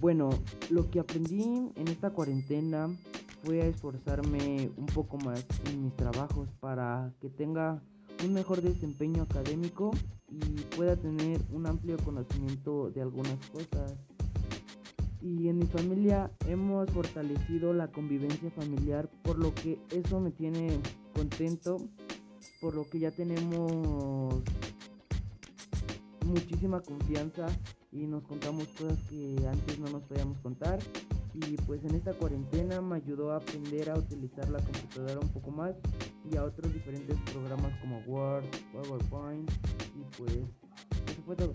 Bueno, lo que aprendí en esta cuarentena fue a esforzarme un poco más en mis trabajos para que tenga un mejor desempeño académico y pueda tener un amplio conocimiento de algunas cosas. Y en mi familia hemos fortalecido la convivencia familiar, por lo que eso me tiene contento, por lo que ya tenemos muchísima confianza y nos contamos cosas que antes no nos podíamos contar. Y pues en esta cuarentena me ayudó a aprender a utilizar la computadora un poco más y a otros diferentes programas como Word, PowerPoint y pues eso fue todo.